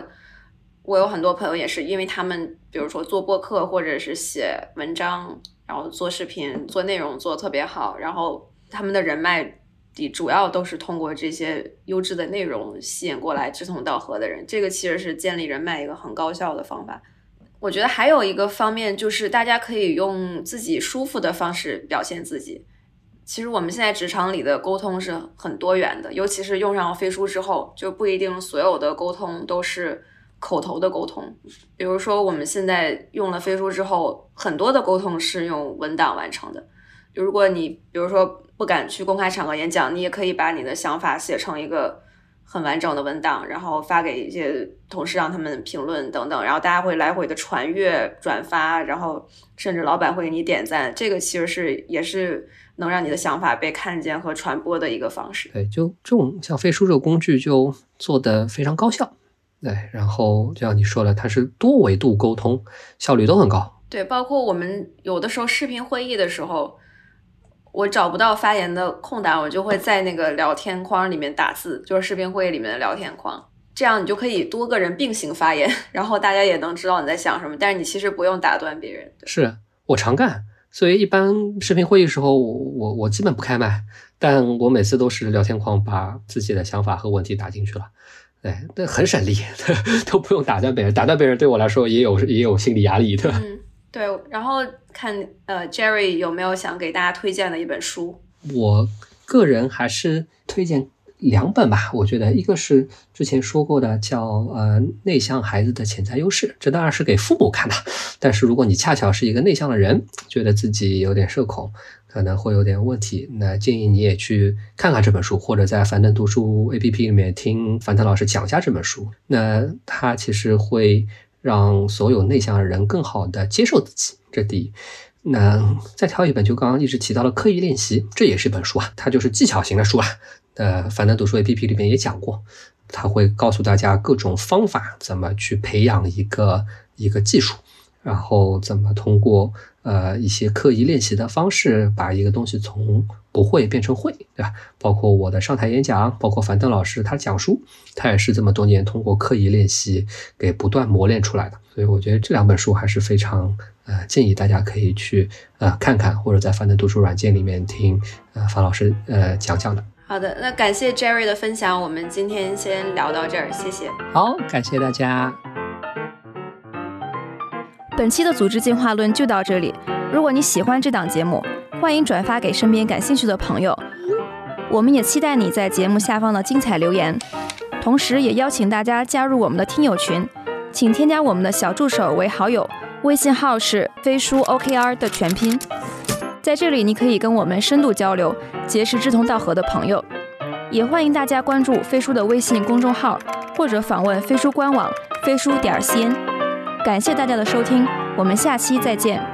我有很多朋友也是，因为他们比如说做播客或者是写文章。然后做视频、做内容做特别好，然后他们的人脉底主要都是通过这些优质的内容吸引过来志同道合的人。这个其实是建立人脉一个很高效的方法。我觉得还有一个方面就是大家可以用自己舒服的方式表现自己。其实我们现在职场里的沟通是很多元的，尤其是用上飞书之后，就不一定所有的沟通都是。口头的沟通，比如说我们现在用了飞书之后，很多的沟通是用文档完成的。如果你比如说不敢去公开场合演讲，你也可以把你的想法写成一个很完整的文档，然后发给一些同事让他们评论等等，然后大家会来回的传阅、转发，然后甚至老板会给你点赞。这个其实是也是能让你的想法被看见和传播的一个方式。对，就这种像飞书这个工具就做的非常高效。对，然后就像你说的，它是多维度沟通，效率都很高。对，包括我们有的时候视频会议的时候，我找不到发言的空档，我就会在那个聊天框里面打字，就是视频会议里面的聊天框，这样你就可以多个人并行发言，[LAUGHS] 然后大家也能知道你在想什么，但是你其实不用打断别人。是我常干，所以一般视频会议时候，我我我基本不开麦，但我每次都是聊天框把自己的想法和问题打进去了。对，那很省力，[LAUGHS] 都不用打断别人。打断别人对我来说也有也有心理压力，对吧？嗯，对。然后看呃，Jerry 有没有想给大家推荐的一本书？我个人还是推荐两本吧。我觉得一个是之前说过的，叫呃《内向孩子的潜在优势》，这当然是给父母看的。但是如果你恰巧是一个内向的人，觉得自己有点社恐。可能会有点问题，那建议你也去看看这本书，或者在樊登读书 APP 里面听樊登老师讲一下这本书。那他其实会让所有内向的人更好的接受自己，这第一。那再挑一本，就刚刚一直提到的刻意练习，这也是一本书啊，它就是技巧型的书啊。呃，樊登读书 APP 里面也讲过，他会告诉大家各种方法，怎么去培养一个一个技术。然后怎么通过呃一些刻意练习的方式，把一个东西从不会变成会，对吧？包括我的上台演讲，包括樊登老师他讲书，他也是这么多年通过刻意练习给不断磨练出来的。所以我觉得这两本书还是非常呃，建议大家可以去呃看看，或者在樊登读书软件里面听呃樊老师呃讲讲的。好的，那感谢 Jerry 的分享，我们今天先聊到这儿，谢谢。好，感谢大家。本期的组织进化论就到这里。如果你喜欢这档节目，欢迎转发给身边感兴趣的朋友。我们也期待你在节目下方的精彩留言，同时也邀请大家加入我们的听友群，请添加我们的小助手为好友，微信号是飞书 OKR 的全拼。在这里，你可以跟我们深度交流，结识志同道合的朋友。也欢迎大家关注飞书的微信公众号，或者访问飞书官网飞书点 cn。感谢大家的收听，我们下期再见。